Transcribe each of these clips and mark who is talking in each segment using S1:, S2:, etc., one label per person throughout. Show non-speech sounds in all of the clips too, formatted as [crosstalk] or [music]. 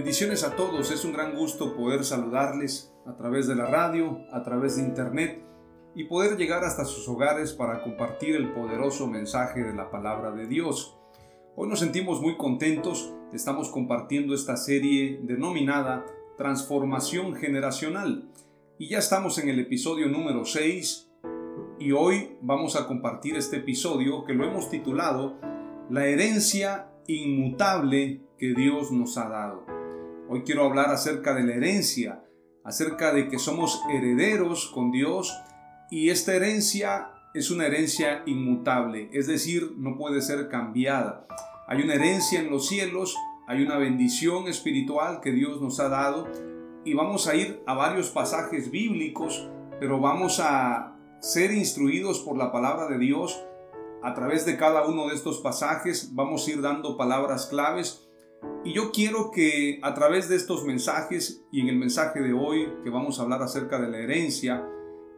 S1: Bendiciones a todos, es un gran gusto poder saludarles a través de la radio, a través de internet y poder llegar hasta sus hogares para compartir el poderoso mensaje de la palabra de Dios. Hoy nos sentimos muy contentos, estamos compartiendo esta serie denominada Transformación Generacional y ya estamos en el episodio número 6 y hoy vamos a compartir este episodio que lo hemos titulado La herencia inmutable que Dios nos ha dado. Hoy quiero hablar acerca de la herencia, acerca de que somos herederos con Dios y esta herencia es una herencia inmutable, es decir, no puede ser cambiada. Hay una herencia en los cielos, hay una bendición espiritual que Dios nos ha dado y vamos a ir a varios pasajes bíblicos, pero vamos a ser instruidos por la palabra de Dios. A través de cada uno de estos pasajes vamos a ir dando palabras claves y yo quiero que a través de estos mensajes y en el mensaje de hoy que vamos a hablar acerca de la herencia,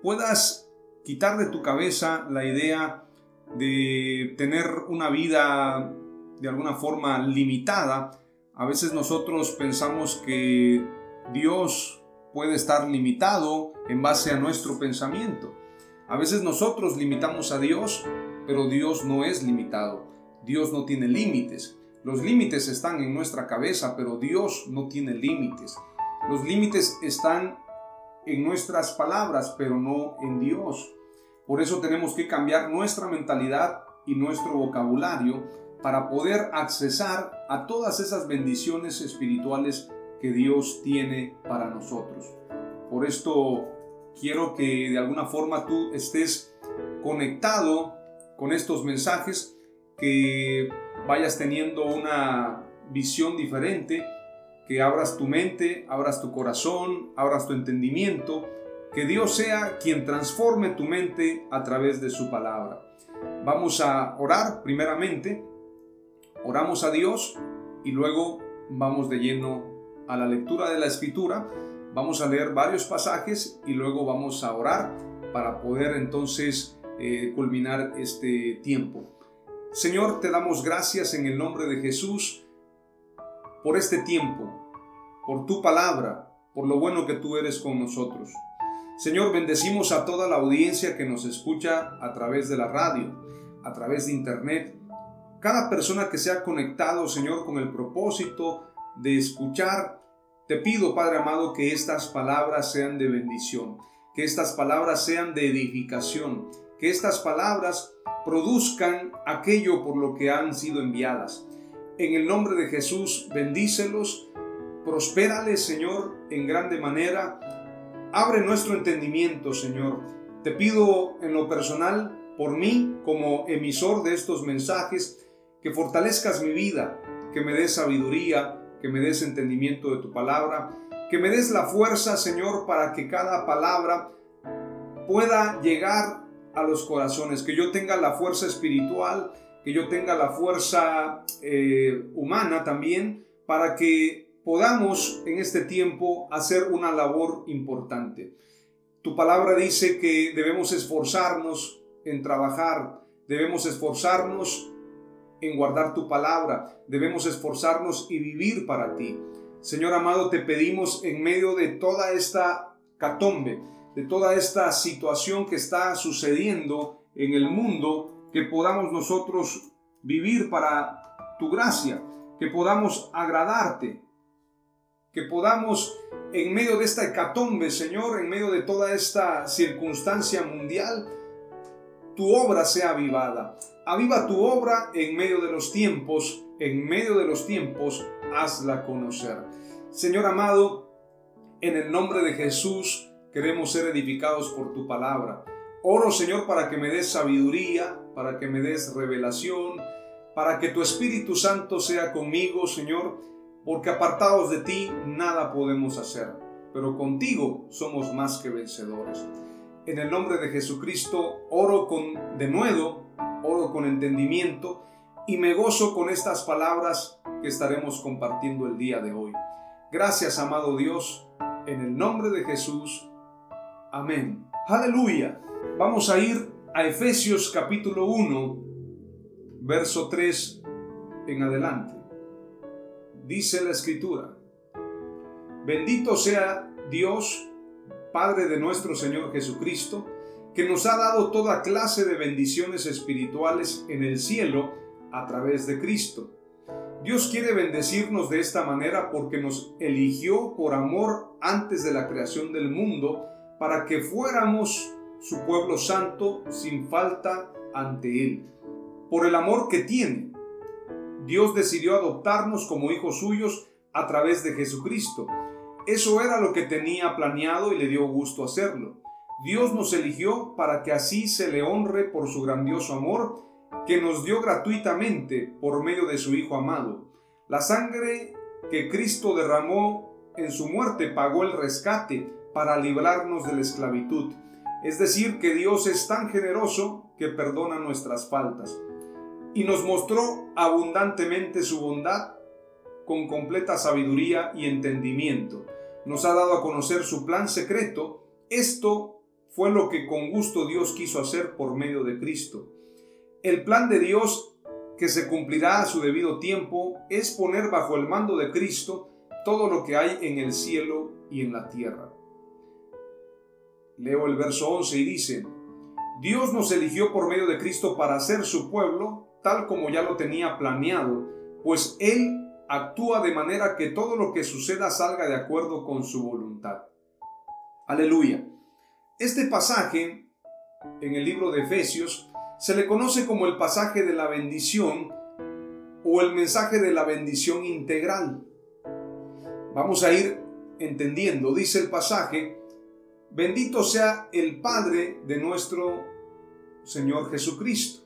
S1: puedas quitar de tu cabeza la idea de tener una vida de alguna forma limitada. A veces nosotros pensamos que Dios puede estar limitado en base a nuestro pensamiento. A veces nosotros limitamos a Dios, pero Dios no es limitado. Dios no tiene límites. Los límites están en nuestra cabeza, pero Dios no tiene límites. Los límites están en nuestras palabras, pero no en Dios. Por eso tenemos que cambiar nuestra mentalidad y nuestro vocabulario para poder accesar a todas esas bendiciones espirituales que Dios tiene para nosotros. Por esto quiero que de alguna forma tú estés conectado con estos mensajes que vayas teniendo una visión diferente, que abras tu mente, abras tu corazón, abras tu entendimiento, que Dios sea quien transforme tu mente a través de su palabra. Vamos a orar primeramente, oramos a Dios y luego vamos de lleno a la lectura de la escritura. Vamos a leer varios pasajes y luego vamos a orar para poder entonces eh, culminar este tiempo. Señor, te damos gracias en el nombre de Jesús por este tiempo, por tu palabra, por lo bueno que tú eres con nosotros. Señor, bendecimos a toda la audiencia que nos escucha a través de la radio, a través de internet. Cada persona que se ha conectado, Señor, con el propósito de escuchar, te pido, Padre amado, que estas palabras sean de bendición, que estas palabras sean de edificación, que estas palabras produzcan aquello por lo que han sido enviadas. En el nombre de Jesús, bendícelos, prospérales, Señor, en grande manera. Abre nuestro entendimiento, Señor. Te pido en lo personal, por mí, como emisor de estos mensajes, que fortalezcas mi vida, que me des sabiduría, que me des entendimiento de tu palabra, que me des la fuerza, Señor, para que cada palabra pueda llegar a los corazones, que yo tenga la fuerza espiritual, que yo tenga la fuerza eh, humana también, para que podamos en este tiempo hacer una labor importante. Tu palabra dice que debemos esforzarnos en trabajar, debemos esforzarnos en guardar tu palabra, debemos esforzarnos y vivir para ti. Señor amado, te pedimos en medio de toda esta catombe, de toda esta situación que está sucediendo en el mundo, que podamos nosotros vivir para tu gracia, que podamos agradarte, que podamos en medio de esta hecatombe, Señor, en medio de toda esta circunstancia mundial, tu obra sea avivada. Aviva tu obra en medio de los tiempos, en medio de los tiempos, hazla conocer. Señor amado, en el nombre de Jesús queremos ser edificados por tu palabra. Oro, Señor, para que me des sabiduría, para que me des revelación, para que tu Espíritu Santo sea conmigo, Señor, porque apartados de ti nada podemos hacer, pero contigo somos más que vencedores. En el nombre de Jesucristo oro con denuedo, oro con entendimiento y me gozo con estas palabras que estaremos compartiendo el día de hoy. Gracias, amado Dios, en el nombre de Jesús. Amén. Aleluya. Vamos a ir a Efesios capítulo 1, verso 3 en adelante. Dice la escritura, bendito sea Dios, Padre de nuestro Señor Jesucristo, que nos ha dado toda clase de bendiciones espirituales en el cielo a través de Cristo. Dios quiere bendecirnos de esta manera porque nos eligió por amor antes de la creación del mundo para que fuéramos su pueblo santo sin falta ante Él. Por el amor que tiene, Dios decidió adoptarnos como hijos suyos a través de Jesucristo. Eso era lo que tenía planeado y le dio gusto hacerlo. Dios nos eligió para que así se le honre por su grandioso amor que nos dio gratuitamente por medio de su Hijo amado. La sangre que Cristo derramó en su muerte pagó el rescate para librarnos de la esclavitud. Es decir, que Dios es tan generoso que perdona nuestras faltas y nos mostró abundantemente su bondad con completa sabiduría y entendimiento. Nos ha dado a conocer su plan secreto. Esto fue lo que con gusto Dios quiso hacer por medio de Cristo. El plan de Dios que se cumplirá a su debido tiempo es poner bajo el mando de Cristo todo lo que hay en el cielo y en la tierra. Leo el verso 11 y dice, Dios nos eligió por medio de Cristo para ser su pueblo tal como ya lo tenía planeado, pues Él actúa de manera que todo lo que suceda salga de acuerdo con su voluntad. Aleluya. Este pasaje en el libro de Efesios se le conoce como el pasaje de la bendición o el mensaje de la bendición integral. Vamos a ir entendiendo, dice el pasaje, bendito sea el Padre de nuestro Señor Jesucristo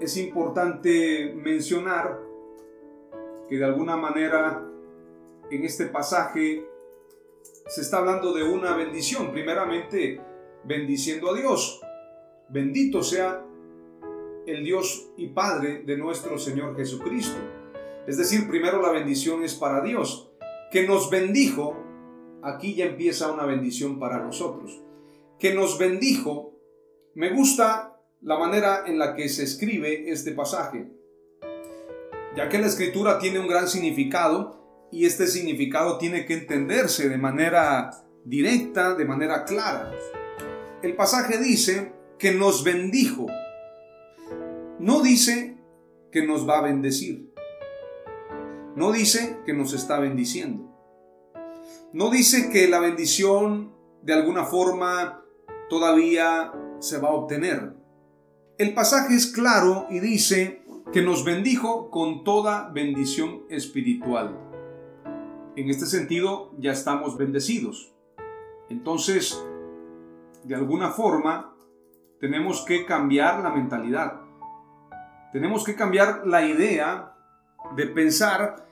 S1: es importante mencionar que de alguna manera en este pasaje se está hablando de una bendición, primeramente bendiciendo a Dios. Bendito sea el Dios y Padre de nuestro Señor Jesucristo. Es decir, primero la bendición es para Dios, que nos bendijo, aquí ya empieza una bendición para nosotros, que nos bendijo. Me gusta la manera en la que se escribe este pasaje, ya que la escritura tiene un gran significado y este significado tiene que entenderse de manera directa, de manera clara. El pasaje dice que nos bendijo, no dice que nos va a bendecir, no dice que nos está bendiciendo, no dice que la bendición de alguna forma todavía se va a obtener. El pasaje es claro y dice que nos bendijo con toda bendición espiritual. En este sentido, ya estamos bendecidos. Entonces, de alguna forma, tenemos que cambiar la mentalidad. Tenemos que cambiar la idea de pensar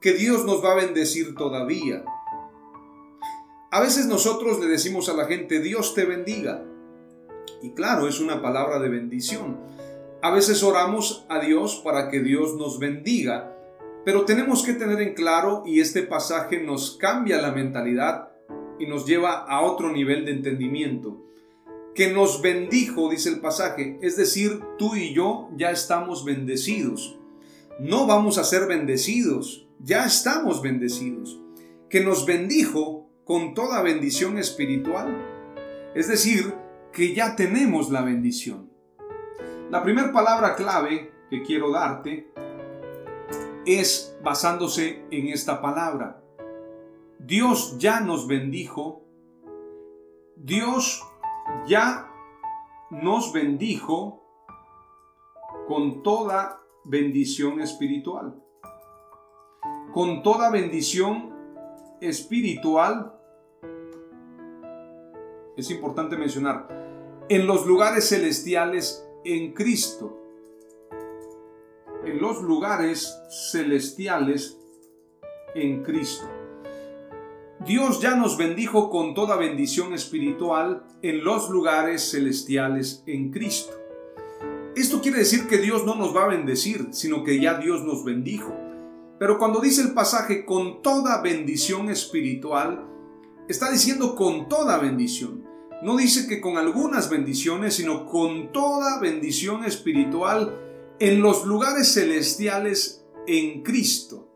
S1: que Dios nos va a bendecir todavía. A veces nosotros le decimos a la gente, Dios te bendiga. Y claro, es una palabra de bendición. A veces oramos a Dios para que Dios nos bendiga, pero tenemos que tener en claro, y este pasaje nos cambia la mentalidad y nos lleva a otro nivel de entendimiento, que nos bendijo, dice el pasaje, es decir, tú y yo ya estamos bendecidos. no vamos a ser bendecidos, ya estamos bendecidos, que nos bendijo con toda bendición espiritual. Es decir, que ya tenemos la bendición. La primera palabra clave que quiero darte es basándose en esta palabra. Dios ya nos bendijo. Dios ya nos bendijo con toda bendición espiritual. Con toda bendición espiritual, es importante mencionar, en los lugares celestiales en Cristo. En los lugares celestiales en Cristo. Dios ya nos bendijo con toda bendición espiritual en los lugares celestiales en Cristo. Esto quiere decir que Dios no nos va a bendecir, sino que ya Dios nos bendijo. Pero cuando dice el pasaje con toda bendición espiritual, está diciendo con toda bendición. No dice que con algunas bendiciones, sino con toda bendición espiritual en los lugares celestiales en Cristo.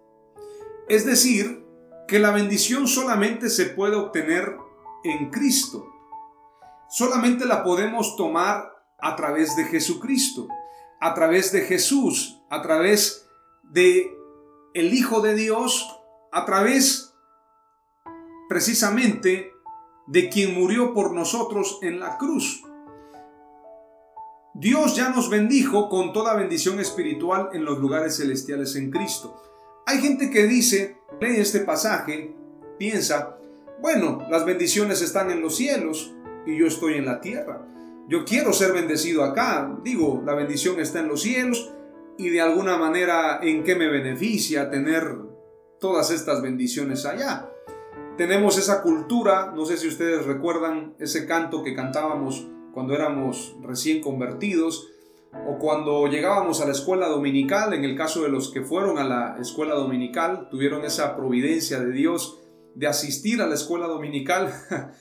S1: Es decir, que la bendición solamente se puede obtener en Cristo. Solamente la podemos tomar a través de Jesucristo, a través de Jesús, a través de el Hijo de Dios a través precisamente de quien murió por nosotros en la cruz. Dios ya nos bendijo con toda bendición espiritual en los lugares celestiales en Cristo. Hay gente que dice, lee este pasaje, piensa, bueno, las bendiciones están en los cielos y yo estoy en la tierra. Yo quiero ser bendecido acá. Digo, la bendición está en los cielos y de alguna manera en qué me beneficia tener todas estas bendiciones allá. Tenemos esa cultura, no sé si ustedes recuerdan ese canto que cantábamos cuando éramos recién convertidos o cuando llegábamos a la escuela dominical, en el caso de los que fueron a la escuela dominical, tuvieron esa providencia de Dios de asistir a la escuela dominical [laughs]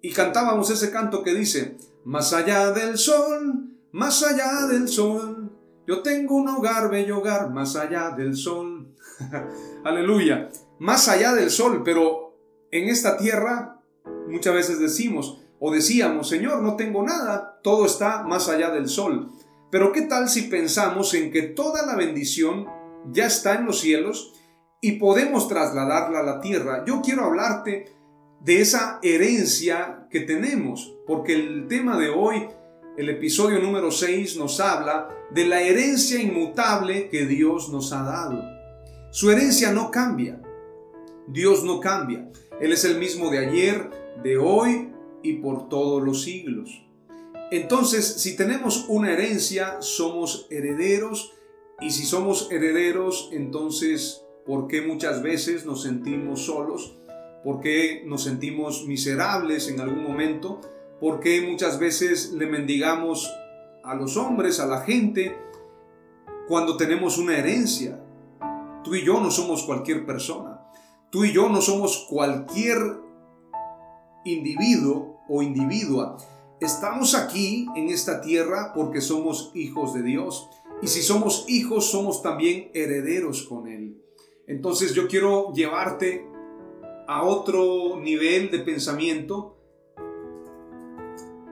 S1: y cantábamos ese canto que dice, más allá del sol, más allá del sol, yo tengo un hogar, bello hogar, más allá del sol. [laughs] Aleluya. Más allá del sol, pero en esta tierra muchas veces decimos o decíamos, Señor, no tengo nada, todo está más allá del sol. Pero ¿qué tal si pensamos en que toda la bendición ya está en los cielos y podemos trasladarla a la tierra? Yo quiero hablarte de esa herencia que tenemos, porque el tema de hoy el episodio número 6 nos habla de la herencia inmutable que Dios nos ha dado. Su herencia no cambia. Dios no cambia. Él es el mismo de ayer, de hoy y por todos los siglos. Entonces, si tenemos una herencia, somos herederos. Y si somos herederos, entonces, ¿por qué muchas veces nos sentimos solos? ¿Por qué nos sentimos miserables en algún momento? ¿Por qué muchas veces le mendigamos a los hombres, a la gente, cuando tenemos una herencia? Tú y yo no somos cualquier persona. Tú y yo no somos cualquier individuo o individua. Estamos aquí en esta tierra porque somos hijos de Dios. Y si somos hijos, somos también herederos con Él. Entonces yo quiero llevarte a otro nivel de pensamiento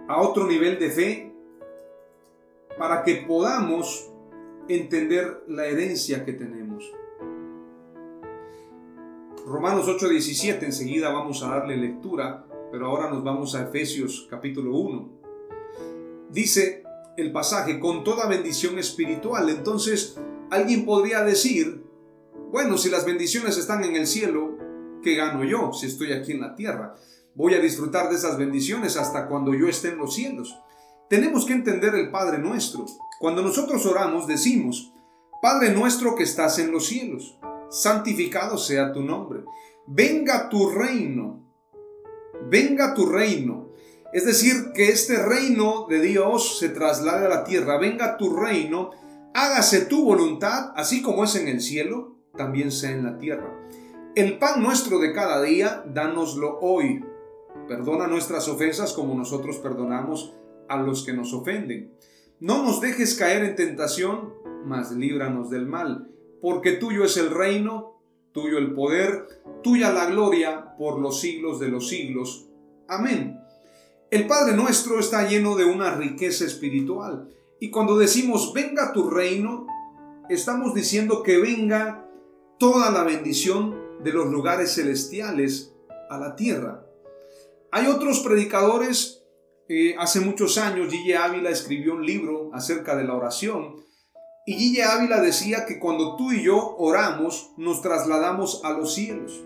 S1: a otro nivel de fe para que podamos entender la herencia que tenemos. Romanos 8:17, enseguida vamos a darle lectura, pero ahora nos vamos a Efesios capítulo 1. Dice el pasaje, con toda bendición espiritual. Entonces, alguien podría decir, bueno, si las bendiciones están en el cielo, ¿qué gano yo si estoy aquí en la tierra? Voy a disfrutar de esas bendiciones hasta cuando yo esté en los cielos. Tenemos que entender el Padre nuestro. Cuando nosotros oramos decimos, Padre nuestro que estás en los cielos, santificado sea tu nombre. Venga tu reino. Venga tu reino. Es decir, que este reino de Dios se traslade a la tierra. Venga tu reino. Hágase tu voluntad, así como es en el cielo, también sea en la tierra. El pan nuestro de cada día, dánoslo hoy Perdona nuestras ofensas como nosotros perdonamos a los que nos ofenden. No nos dejes caer en tentación, mas líbranos del mal. Porque tuyo es el reino, tuyo el poder, tuya la gloria por los siglos de los siglos. Amén. El Padre nuestro está lleno de una riqueza espiritual. Y cuando decimos venga tu reino, estamos diciendo que venga toda la bendición de los lugares celestiales a la tierra. Hay otros predicadores, eh, hace muchos años Gille Ávila escribió un libro acerca de la oración y Gille Ávila decía que cuando tú y yo oramos nos trasladamos a los cielos.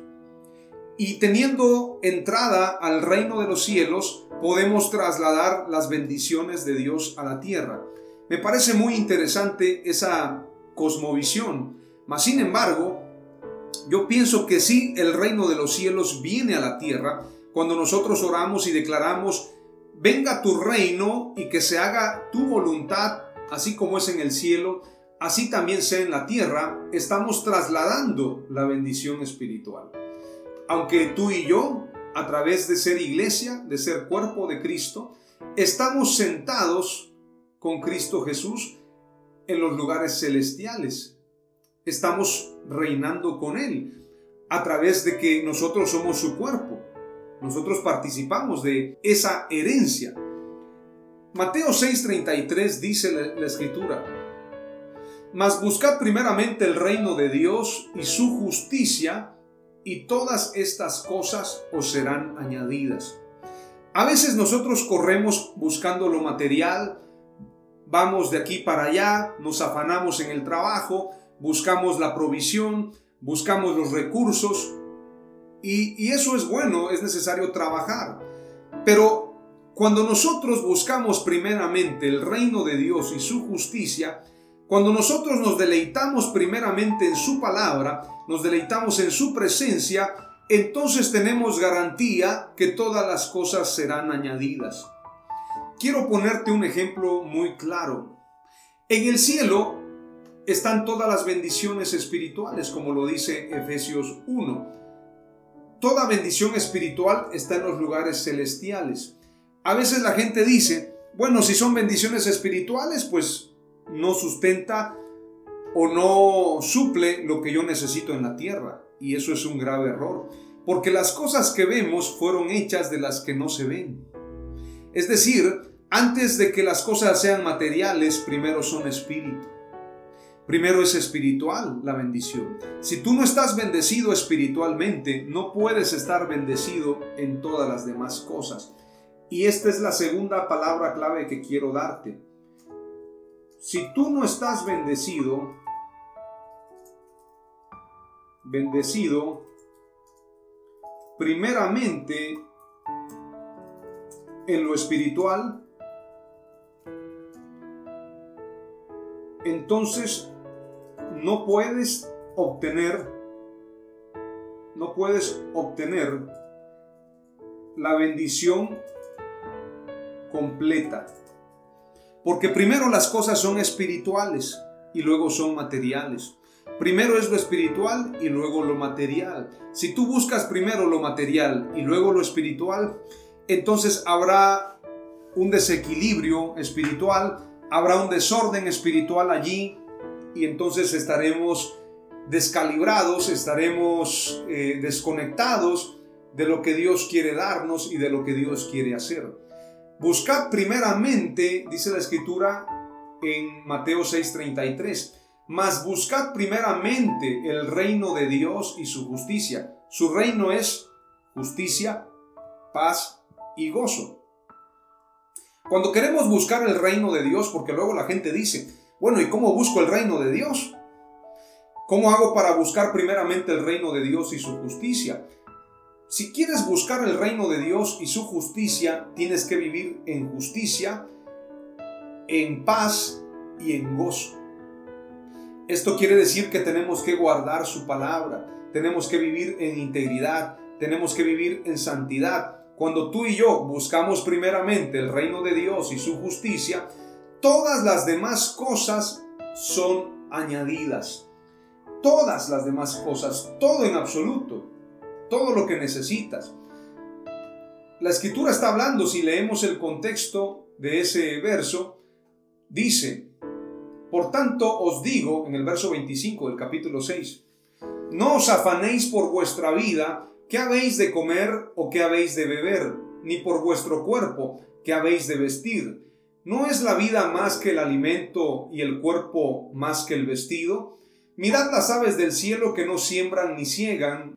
S1: Y teniendo entrada al reino de los cielos, podemos trasladar las bendiciones de Dios a la tierra. Me parece muy interesante esa cosmovisión, mas sin embargo, yo pienso que sí, el reino de los cielos viene a la tierra cuando nosotros oramos y declaramos, venga tu reino y que se haga tu voluntad, así como es en el cielo, así también sea en la tierra, estamos trasladando la bendición espiritual. Aunque tú y yo a través de ser iglesia, de ser cuerpo de Cristo, estamos sentados con Cristo Jesús en los lugares celestiales. Estamos reinando con Él a través de que nosotros somos su cuerpo. Nosotros participamos de esa herencia. Mateo 6:33 dice la, escritura, mas buscad primeramente el reino de Dios y su justicia, y todas estas cosas os serán añadidas. A veces nosotros corremos buscando lo material, vamos de aquí para allá, nos afanamos en el trabajo, buscamos la provisión, buscamos los recursos, y, y eso es bueno, es necesario trabajar. Pero cuando nosotros buscamos primeramente el reino de Dios y su justicia, cuando nosotros nos deleitamos primeramente en su palabra, nos deleitamos en su presencia, entonces tenemos garantía que todas las cosas serán añadidas. Quiero ponerte un ejemplo muy claro. En el cielo están todas las bendiciones espirituales, como lo dice Efesios 1. Toda bendición espiritual está en los lugares celestiales. A veces la gente dice, bueno, si son bendiciones espirituales, pues no sustenta o no suple lo que yo necesito en la tierra. Y eso es un grave error, porque las cosas que vemos fueron hechas de las que no se ven. Es decir, antes de que las cosas sean materiales, primero son espíritu. Primero es espiritual la bendición. Si tú no estás bendecido espiritualmente, no puedes estar bendecido en todas las demás cosas. Y esta es la segunda palabra clave que quiero darte. Si tú no estás bendecido, bendecido primeramente en lo espiritual, entonces no puedes obtener, no puedes obtener la bendición completa. Porque primero las cosas son espirituales y luego son materiales. Primero es lo espiritual y luego lo material. Si tú buscas primero lo material y luego lo espiritual, entonces habrá un desequilibrio espiritual, habrá un desorden espiritual allí y entonces estaremos descalibrados, estaremos eh, desconectados de lo que Dios quiere darnos y de lo que Dios quiere hacer. Buscad primeramente, dice la escritura en Mateo 6:33, mas buscad primeramente el reino de Dios y su justicia. Su reino es justicia, paz y gozo. Cuando queremos buscar el reino de Dios, porque luego la gente dice, bueno, ¿y cómo busco el reino de Dios? ¿Cómo hago para buscar primeramente el reino de Dios y su justicia? Si quieres buscar el reino de Dios y su justicia, tienes que vivir en justicia, en paz y en gozo. Esto quiere decir que tenemos que guardar su palabra, tenemos que vivir en integridad, tenemos que vivir en santidad. Cuando tú y yo buscamos primeramente el reino de Dios y su justicia, todas las demás cosas son añadidas. Todas las demás cosas, todo en absoluto todo lo que necesitas. La escritura está hablando, si leemos el contexto de ese verso, dice, Por tanto os digo, en el verso 25 del capítulo 6, no os afanéis por vuestra vida, qué habéis de comer o qué habéis de beber, ni por vuestro cuerpo, qué habéis de vestir. ¿No es la vida más que el alimento y el cuerpo más que el vestido? Mirad las aves del cielo que no siembran ni ciegan,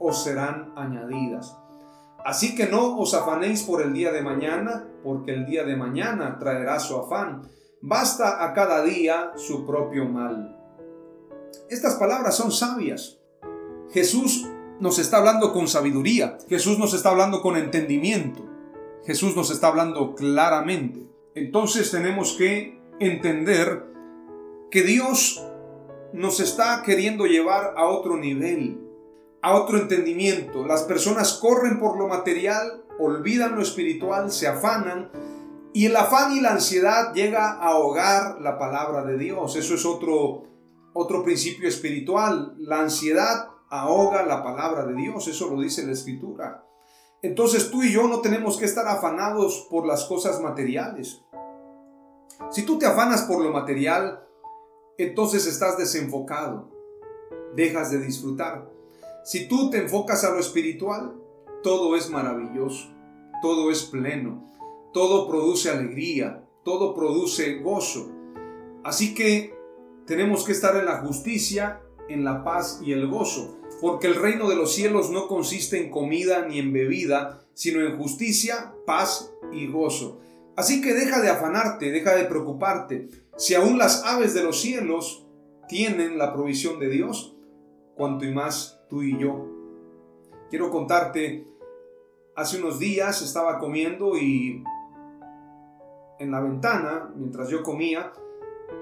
S1: os serán añadidas. Así que no os afanéis por el día de mañana, porque el día de mañana traerá su afán. Basta a cada día su propio mal. Estas palabras son sabias. Jesús nos está hablando con sabiduría. Jesús nos está hablando con entendimiento. Jesús nos está hablando claramente. Entonces tenemos que entender que Dios nos está queriendo llevar a otro nivel a otro entendimiento. Las personas corren por lo material, olvidan lo espiritual, se afanan y el afán y la ansiedad llega a ahogar la palabra de Dios. Eso es otro, otro principio espiritual. La ansiedad ahoga la palabra de Dios. Eso lo dice la escritura. Entonces tú y yo no tenemos que estar afanados por las cosas materiales. Si tú te afanas por lo material, entonces estás desenfocado. Dejas de disfrutar. Si tú te enfocas a lo espiritual, todo es maravilloso, todo es pleno, todo produce alegría, todo produce gozo. Así que tenemos que estar en la justicia, en la paz y el gozo, porque el reino de los cielos no consiste en comida ni en bebida, sino en justicia, paz y gozo. Así que deja de afanarte, deja de preocuparte. Si aún las aves de los cielos tienen la provisión de Dios, cuanto y más tú y yo. Quiero contarte, hace unos días estaba comiendo y en la ventana, mientras yo comía,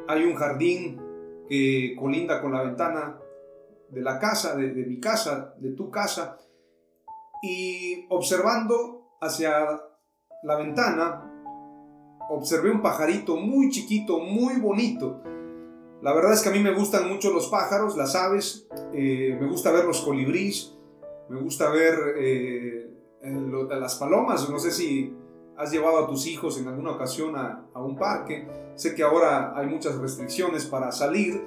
S1: hay un jardín que colinda con la ventana de la casa, de, mi casa, de tu casa, y observando hacia la ventana, observé un pajarito muy chiquito, muy bonito, la verdad es que a mí me gustan mucho los pájaros, las aves, eh, me gusta ver los colibríes, me gusta ver eh, las palomas, no sé si has llevado a tus hijos en alguna ocasión a, un parque, sé que ahora hay muchas restricciones para salir,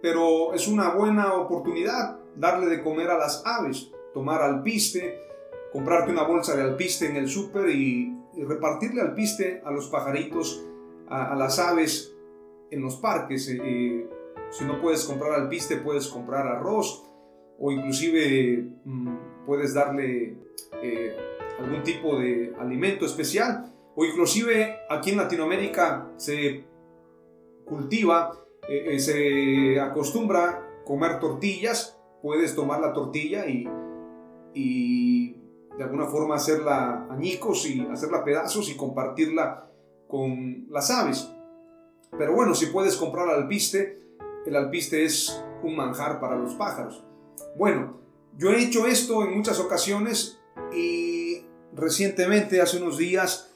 S1: pero es una buena oportunidad darle de comer a las aves, tomar alpiste, comprarte una bolsa de alpiste en el súper y, repartirle alpiste a los pajaritos, a las aves en los parques. Eh, eh, si no puedes comprar alpiste, puedes comprar arroz o inclusive mm, puedes darle eh, algún tipo de alimento especial. O inclusive aquí en Latinoamérica se cultiva, se acostumbra comer tortillas. Puedes tomar la tortilla y, y de alguna forma hacerla añicos y hacerla pedazos y compartirla con las aves. Pero bueno, si puedes comprar alpiste, el alpiste es un manjar para los pájaros. Bueno, yo he hecho esto en muchas ocasiones y recientemente, hace unos días,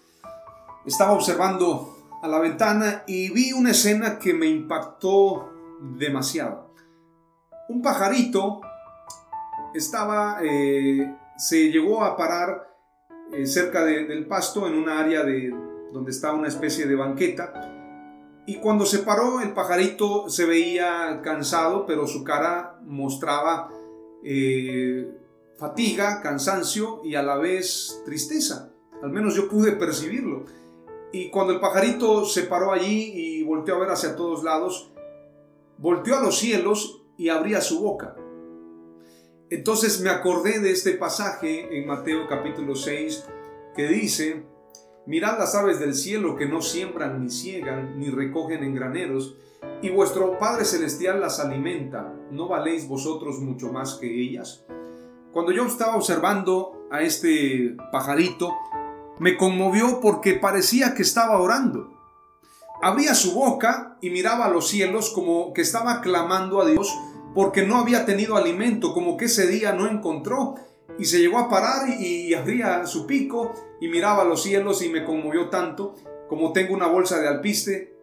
S1: estaba observando a la ventana y vi una escena que me impactó demasiado. Un pajarito estaba, eh, se llegó a parar eh, cerca del pasto en un área de, donde está una especie de banqueta y cuando se paró, el pajarito se veía cansado, pero su cara mostraba eh, fatiga, cansancio y a la vez tristeza. Al menos yo pude percibirlo. Y cuando el pajarito se paró allí y volteó a ver hacia todos lados, volteó a los cielos y abría su boca. Entonces me acordé de este pasaje en Mateo capítulo 6 que dice, mirad las aves del cielo que no siembran ni ciegan ni recogen en graneros, y vuestro Padre Celestial las alimenta, ¿no valéis vosotros mucho más que ellas? Cuando yo estaba observando a este pajarito, me conmovió porque parecía que estaba orando. Abría su boca y miraba a los cielos como que estaba clamando a Dios porque no había tenido alimento, como que ese día no encontró. Y se llegó a parar y, abría su pico y miraba los cielos y me conmovió tanto. Como tengo una bolsa de alpiste,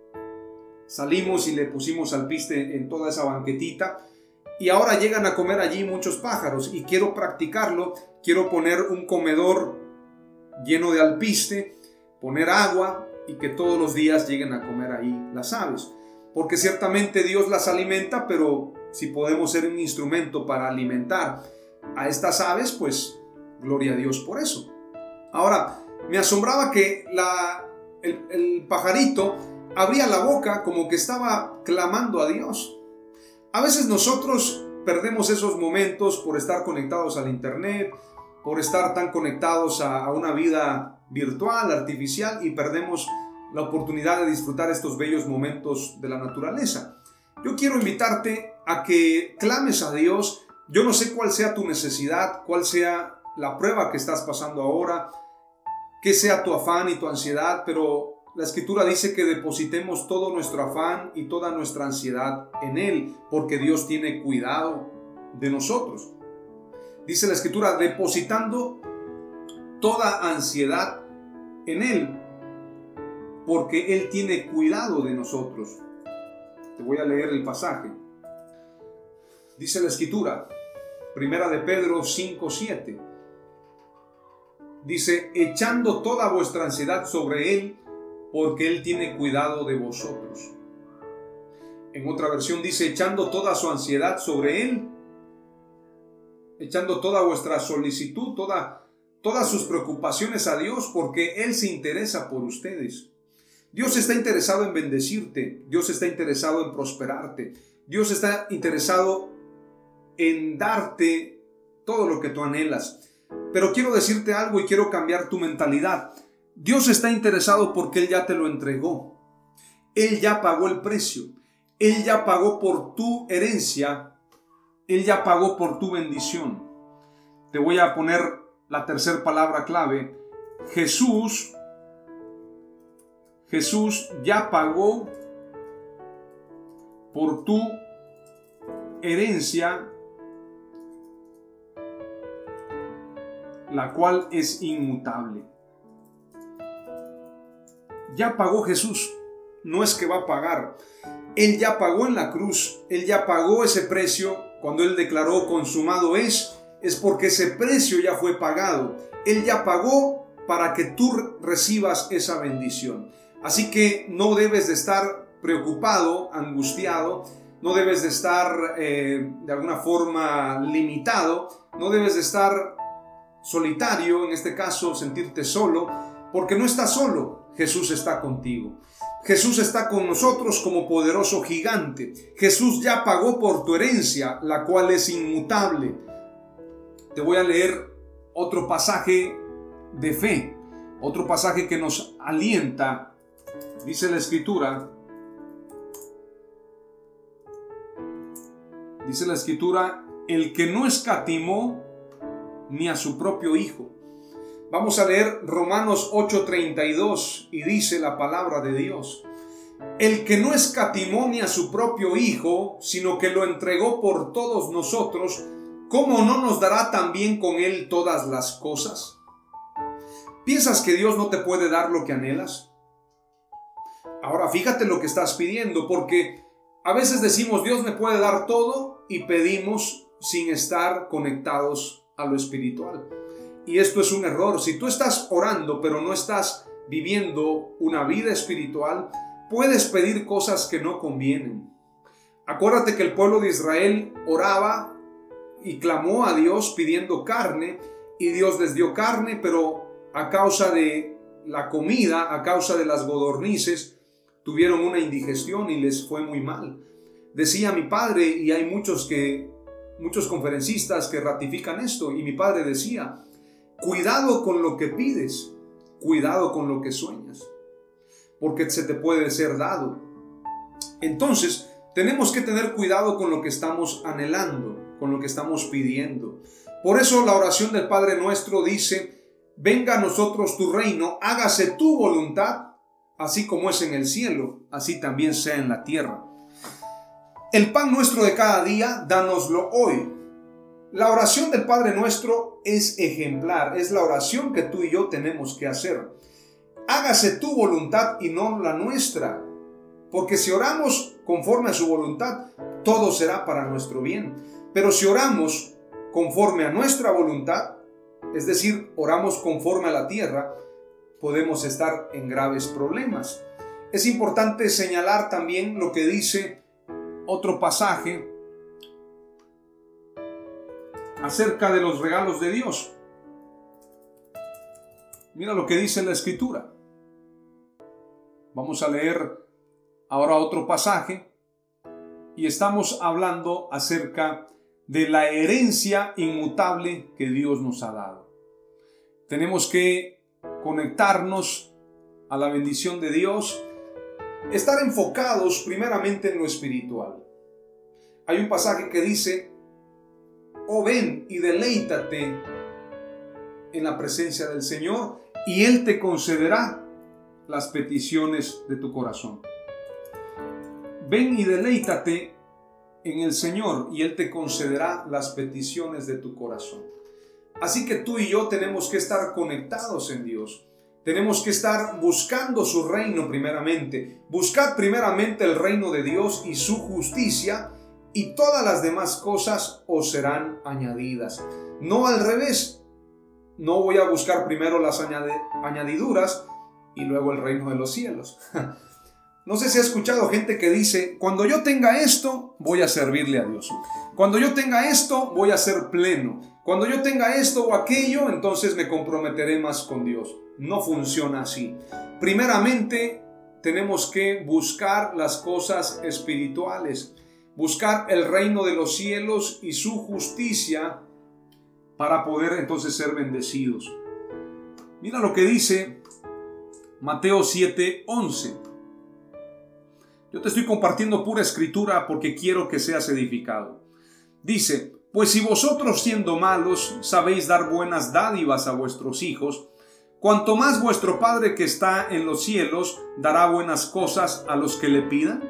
S1: salimos y le pusimos alpiste en toda esa banquetita. Y ahora llegan a comer allí muchos pájaros y quiero practicarlo. Quiero poner un comedor lleno de alpiste, poner agua y que todos los días lleguen a comer ahí las aves. Porque ciertamente Dios las alimenta, pero si podemos ser un instrumento para alimentar a estas aves, pues gloria a Dios por eso. Ahora, me asombraba que la, el, pajarito abría la boca como que estaba clamando a Dios. A veces nosotros perdemos esos momentos por estar conectados al Internet, por estar tan conectados a, una vida virtual, artificial, y perdemos la oportunidad de disfrutar estos bellos momentos de la naturaleza. Yo quiero invitarte a que clames a Dios. Yo no sé cuál sea tu necesidad, cuál sea la prueba que estás pasando ahora, qué sea tu afán y tu ansiedad, pero la escritura dice que depositemos todo nuestro afán y toda nuestra ansiedad en Él, porque Dios tiene cuidado de nosotros. Dice la escritura, depositando toda ansiedad en Él, porque Él tiene cuidado de nosotros. Te voy a leer el pasaje. Dice la escritura, primera de Pedro 5:7. Dice, echando toda vuestra ansiedad sobre Él, porque Él tiene cuidado de vosotros. En otra versión dice, echando toda su ansiedad sobre Él, echando toda vuestra solicitud, toda, todas sus preocupaciones a Dios, porque Él se interesa por ustedes. Dios está interesado en bendecirte, Dios está interesado en prosperarte, Dios está interesado en darte todo lo que tú anhelas. Pero quiero decirte algo y quiero cambiar tu mentalidad. Dios está interesado porque Él ya te lo entregó. Él ya pagó el precio. Él ya pagó por tu herencia. Él ya pagó por tu bendición. Te voy a poner la tercera palabra clave. Jesús Jesús ya pagó por tu herencia, la cual es inmutable. Ya pagó Jesús, no es que va a pagar. Él ya pagó en la cruz, Él ya pagó ese precio cuando Él declaró consumado es, es porque ese precio ya fue pagado. Él ya pagó para que tú recibas esa bendición. Así que no debes de estar preocupado, angustiado, no debes de estar eh, de alguna forma limitado, no debes de estar solitario, en este caso sentirte solo, porque no estás solo, Jesús está contigo. Jesús está con nosotros como poderoso gigante. Jesús ya pagó por tu herencia, la cual es inmutable. Te voy a leer otro pasaje de fe, otro pasaje que nos alienta Dice la escritura, dice la escritura, el que no escatimó ni a su propio hijo. Vamos a leer Romanos 8:32 y dice la palabra de Dios. El que no escatimó ni a su propio hijo, sino que lo entregó por todos nosotros, ¿cómo no nos dará también con él todas las cosas? ¿Piensas que Dios no te puede dar lo que anhelas? Ahora fíjate lo que estás pidiendo, porque a veces decimos Dios me puede dar todo y pedimos sin estar conectados a lo espiritual. Y esto es un error. Si tú estás orando pero no estás viviendo una vida espiritual, puedes pedir cosas que no convienen. Acuérdate que el pueblo de Israel oraba y clamó a Dios pidiendo carne y Dios les dio carne, pero a causa de la comida, a causa de las godornices, tuvieron una indigestión y les fue muy mal. Decía mi padre, y hay muchos que muchos conferencistas que ratifican esto y mi padre decía, cuidado con lo que pides, cuidado con lo que sueñas, porque se te puede ser dado. Entonces, tenemos que tener cuidado con lo que estamos anhelando, con lo que estamos pidiendo. Por eso la oración del Padre nuestro dice, venga a nosotros tu reino, hágase tu voluntad, así como es en el cielo, así también sea en la tierra. El pan nuestro de cada día, dánoslo hoy. La oración del Padre nuestro es ejemplar, es la oración que tú y yo tenemos que hacer. Hágase tu voluntad y no la nuestra, porque si oramos conforme a su voluntad, todo será para nuestro bien. Pero si oramos conforme a nuestra voluntad, es decir, oramos conforme a la tierra, podemos estar en graves problemas. Es importante señalar también lo que dice otro pasaje acerca de los regalos de Dios. Mira lo que dice la escritura. Vamos a leer ahora otro pasaje y estamos hablando acerca de la herencia inmutable que Dios nos ha dado. Tenemos que conectarnos a la bendición de Dios, estar enfocados primeramente en lo espiritual. Hay un pasaje que dice, oh ven y deleítate en la presencia del Señor y Él te concederá las peticiones de tu corazón. Ven y deleítate en el Señor y Él te concederá las peticiones de tu corazón. Así que tú y yo tenemos que estar conectados en Dios. Tenemos que estar buscando su reino primeramente. Buscad primeramente el reino de Dios y su justicia y todas las demás cosas os serán añadidas. No al revés. No voy a buscar primero las añadiduras y luego el reino de los cielos. [laughs] No sé si ha escuchado gente que dice, cuando yo tenga esto, voy a servirle a Dios. Cuando yo tenga esto, voy a ser pleno. Cuando yo tenga esto o aquello, entonces me comprometeré más con Dios. No funciona así. Primeramente, tenemos que buscar las cosas espirituales, buscar el reino de los cielos y su justicia para poder entonces ser bendecidos. Mira lo que dice Mateo 7:11. Yo te estoy compartiendo pura escritura porque quiero que seas edificado. Dice, pues si vosotros siendo malos sabéis dar buenas dádivas a vuestros hijos, cuanto más vuestro Padre que está en los cielos dará buenas cosas a los que le pidan.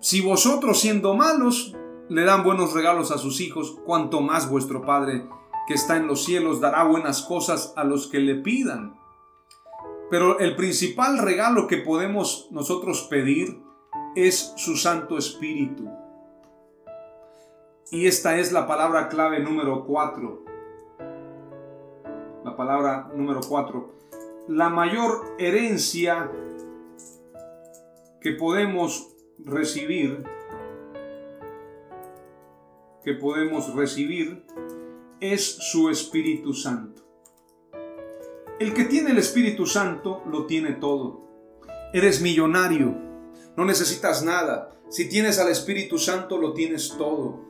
S1: Si vosotros siendo malos le dan buenos regalos a sus hijos, cuanto más vuestro Padre que está en los cielos dará buenas cosas a los que le pidan. Pero el principal regalo que podemos nosotros pedir es su Santo Espíritu. Y esta es la palabra clave número 4. La palabra número 4. La mayor herencia que podemos recibir, que podemos recibir, es su Espíritu Santo. El que tiene el Espíritu Santo lo tiene todo. Eres millonario, no necesitas nada. Si tienes al Espíritu Santo lo tienes todo.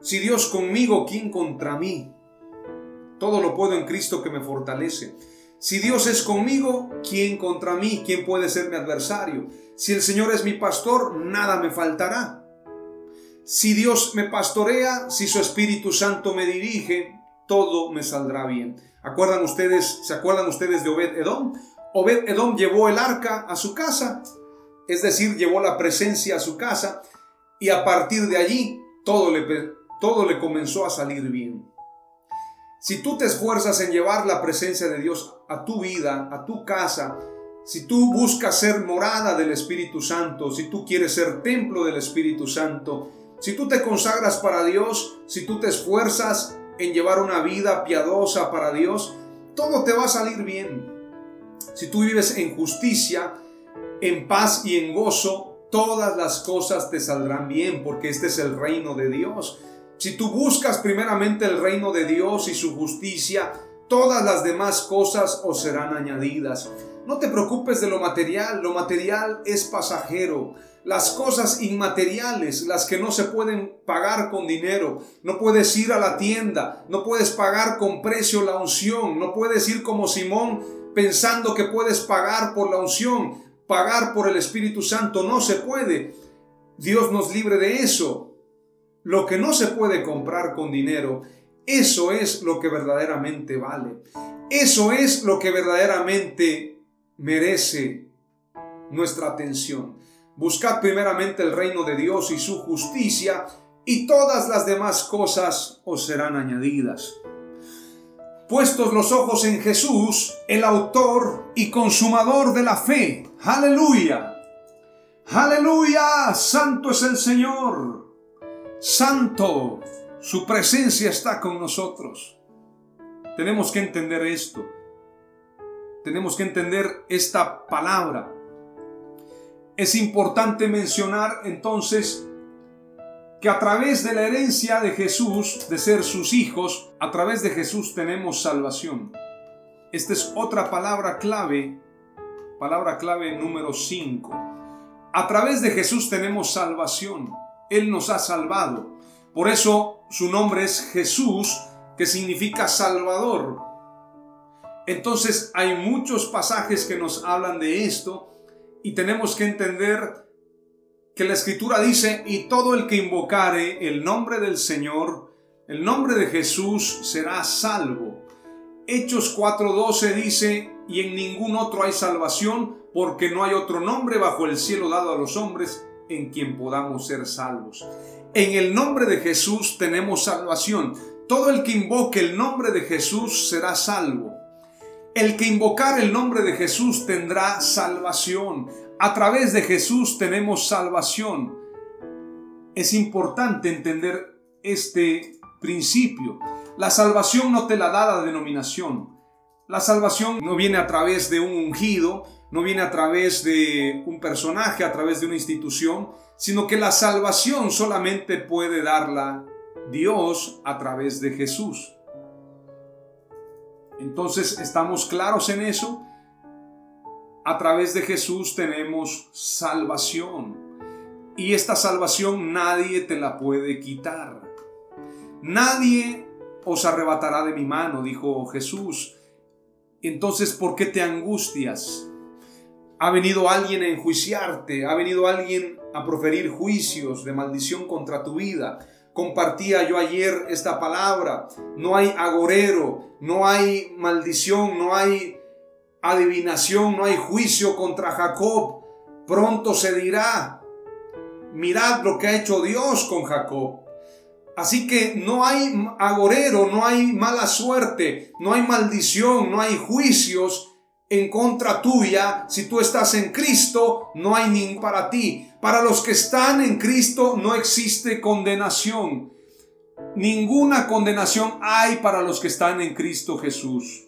S1: Si Dios conmigo, ¿quién contra mí? Todo lo puedo en Cristo que me fortalece. Si Dios es conmigo, ¿quién contra mí? ¿Quién puede ser mi adversario? Si el Señor es mi pastor, nada me faltará. Si Dios me pastorea, si su Espíritu Santo me dirige, todo me saldrá bien. ¿Acuerdan ustedes, ¿Se acuerdan ustedes de Obed Edom? Obed Edom llevó el arca a su casa, es decir, llevó la presencia a su casa y a partir de allí todo le, todo le comenzó a salir bien. Si tú te esfuerzas en llevar la presencia de Dios a tu vida, a tu casa, si tú buscas ser morada del Espíritu Santo, si tú quieres ser templo del Espíritu Santo, si tú te consagras para Dios, si tú te esfuerzas en llevar una vida piadosa para Dios, todo te va a salir bien. Si tú vives en justicia, en paz y en gozo, todas las cosas te saldrán bien, porque este es el reino de Dios. Si tú buscas primeramente el reino de Dios y su justicia, todas las demás cosas os serán añadidas. No te preocupes de lo material, lo material es pasajero. Las cosas inmateriales, las que no se pueden pagar con dinero, no puedes ir a la tienda, no puedes pagar con precio la unción, no puedes ir como Simón pensando que puedes pagar por la unción, pagar por el Espíritu Santo, no se puede. Dios nos libre de eso. Lo que no se puede comprar con dinero eso es lo que verdaderamente vale. Eso es lo que verdaderamente merece nuestra atención. Buscad primeramente el reino de Dios y su justicia y todas las demás cosas os serán añadidas. Puestos los ojos en Jesús, el autor y consumador de la fe. Aleluya. Aleluya. Santo es el Señor. Santo su presencia está con nosotros. Tenemos que entender esto. Tenemos que entender esta palabra. Es importante mencionar entonces que a través de la herencia de Jesús, de ser sus hijos, a través de Jesús tenemos salvación. Esta es otra palabra clave, palabra clave número 5. A través de Jesús tenemos salvación. Él nos ha salvado. Por eso su nombre es Jesús, que significa Salvador. Entonces hay muchos pasajes que nos hablan de esto y tenemos que entender que la escritura dice, y todo el que invocare el nombre del Señor, el nombre de Jesús, será salvo. Hechos 4:12 dice, y en ningún otro hay salvación, porque no hay otro nombre bajo el cielo dado a los hombres en quien podamos ser salvos. En el nombre de Jesús tenemos salvación. Todo el que invoque el nombre de Jesús será salvo. El que invocar el nombre de Jesús tendrá salvación. A través de Jesús tenemos salvación. Es importante entender este principio. La salvación no te la da la denominación. La salvación no viene a través de un ungido, no viene a través de un personaje, a través de una institución, sino que la salvación solamente puede darla Dios a través de Jesús. Entonces, ¿estamos claros en eso? A través de Jesús tenemos salvación. Y esta salvación nadie te la puede quitar. Nadie os arrebatará de mi mano, dijo Jesús. Entonces, ¿por qué te angustias? Ha venido alguien a enjuiciarte, ha venido alguien a proferir juicios de maldición contra tu vida. Compartía yo ayer esta palabra. No hay agorero, no hay maldición, no hay adivinación, no hay juicio contra Jacob. Pronto se dirá, mirad lo que ha hecho Dios con Jacob. Así que no hay agorero, no hay mala suerte, no hay maldición, no hay juicios en contra tuya. Si tú estás en Cristo, no hay ningún para ti. Para los que están en Cristo no existe condenación. Ninguna condenación hay para los que están en Cristo Jesús.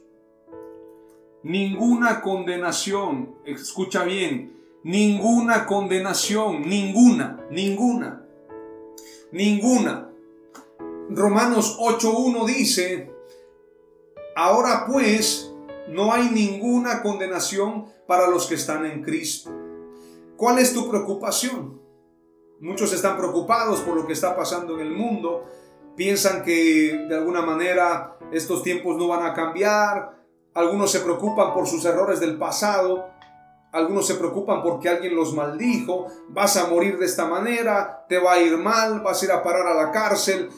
S1: Ninguna condenación. Escucha bien. Ninguna condenación. Ninguna. Ninguna. Ninguna. Romanos 8.1 dice, ahora pues, no hay ninguna condenación para los que están en Cristo. ¿Cuál es tu preocupación? Muchos están preocupados por lo que está pasando en el mundo, piensan que de alguna manera estos tiempos no van a cambiar, algunos se preocupan por sus errores del pasado, algunos se preocupan porque alguien los maldijo, vas a morir de esta manera, te va a ir mal, vas a ir a parar a la cárcel,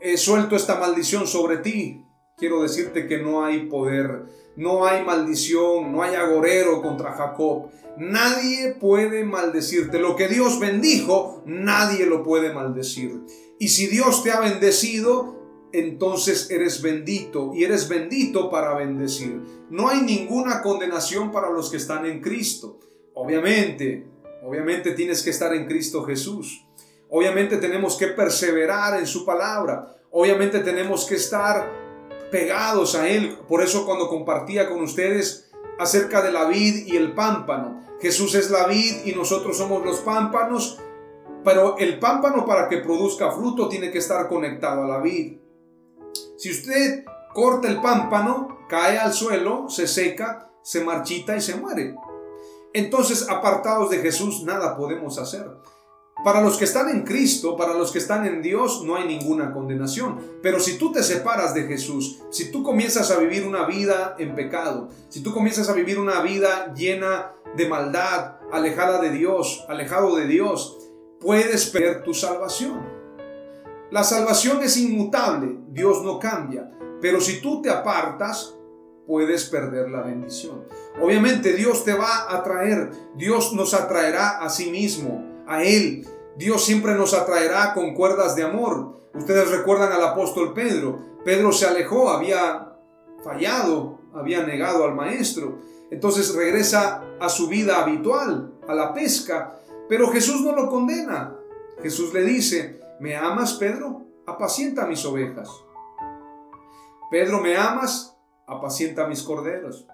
S1: he suelto esta maldición sobre ti. Quiero decirte que no hay poder no hay maldición, no hay agorero contra Jacob. Nadie puede maldecirte. Lo que Dios bendijo, nadie lo puede maldecir. Y si Dios te ha bendecido, entonces eres bendito y eres bendito para bendecir. No hay ninguna condenación para los que están en Cristo. Obviamente, obviamente tienes que estar en Cristo Jesús. Obviamente tenemos que perseverar en su palabra. Obviamente tenemos que estar pegados a Él. Por eso cuando compartía con ustedes acerca de la vid y el pámpano, Jesús es la vid y nosotros somos los pámpanos, pero el pámpano para que produzca fruto tiene que estar conectado a la vid. Si usted corta el pámpano, cae al suelo, se seca, se marchita y se muere. Entonces, apartados de Jesús, nada podemos hacer. Para los que están en Cristo, para los que están en Dios, no hay ninguna condenación. Pero si tú te separas de Jesús, si tú comienzas a vivir una vida en pecado, si tú comienzas a vivir una vida llena de maldad, alejada de Dios, alejado de Dios, puedes perder tu salvación. La salvación es inmutable, Dios no cambia, pero si tú te apartas, puedes perder la bendición. Obviamente Dios te va a traer, Dios nos atraerá a sí mismo, a Él. Dios siempre nos atraerá con cuerdas de amor. Ustedes recuerdan al apóstol Pedro. Pedro se alejó, había fallado, había negado al maestro. Entonces regresa a su vida habitual, a la pesca. Pero Jesús no lo condena. Jesús le dice, ¿me amas, Pedro? Apacienta mis ovejas. Pedro, ¿me amas? Apacienta mis corderos.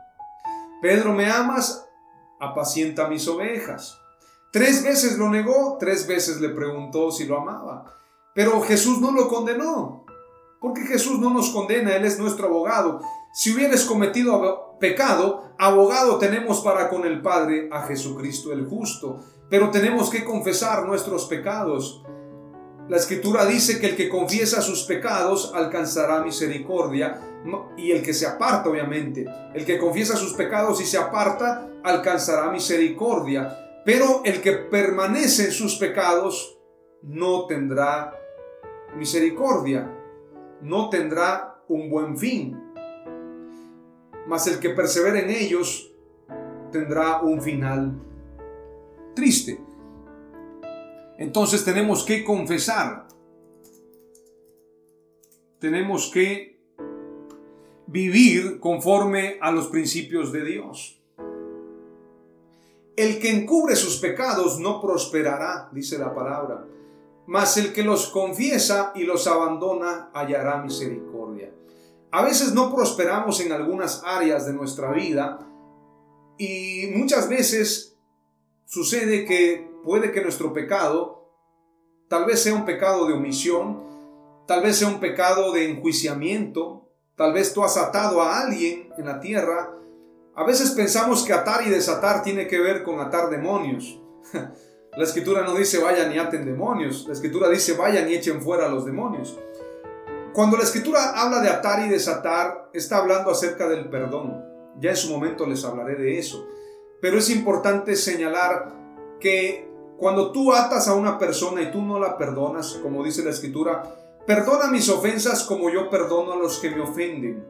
S1: Pedro, ¿me amas? Apacienta mis ovejas. Tres veces lo negó, tres veces le preguntó si lo amaba. Pero Jesús no lo condenó, porque Jesús no nos condena, Él es nuestro abogado. Si hubieras cometido pecado, abogado tenemos para con el Padre a Jesucristo el justo, pero tenemos que confesar nuestros pecados. La escritura dice que el que confiesa sus pecados alcanzará misericordia y el que se aparta, obviamente, el que confiesa sus pecados y se aparta alcanzará misericordia. Pero el que permanece en sus pecados no tendrá misericordia, no tendrá un buen fin. Mas el que persevera en ellos tendrá un final triste. Entonces tenemos que confesar, tenemos que vivir conforme a los principios de Dios. El que encubre sus pecados no prosperará, dice la palabra, mas el que los confiesa y los abandona hallará misericordia. A veces no prosperamos en algunas áreas de nuestra vida y muchas veces sucede que puede que nuestro pecado tal vez sea un pecado de omisión, tal vez sea un pecado de enjuiciamiento, tal vez tú has atado a alguien en la tierra a veces pensamos que atar y desatar tiene que ver con atar demonios. [laughs] La escritura no dice vayan y aten demonios, la escritura dice vayan y echen fuera a los demonios. Cuando la escritura habla de atar y desatar, está hablando acerca del perdón. Ya en su momento les hablaré de eso. Pero es importante señalar que cuando tú atas a una persona y tú no la perdonas, como dice la escritura, perdona mis ofensas como yo perdono a los que me ofenden.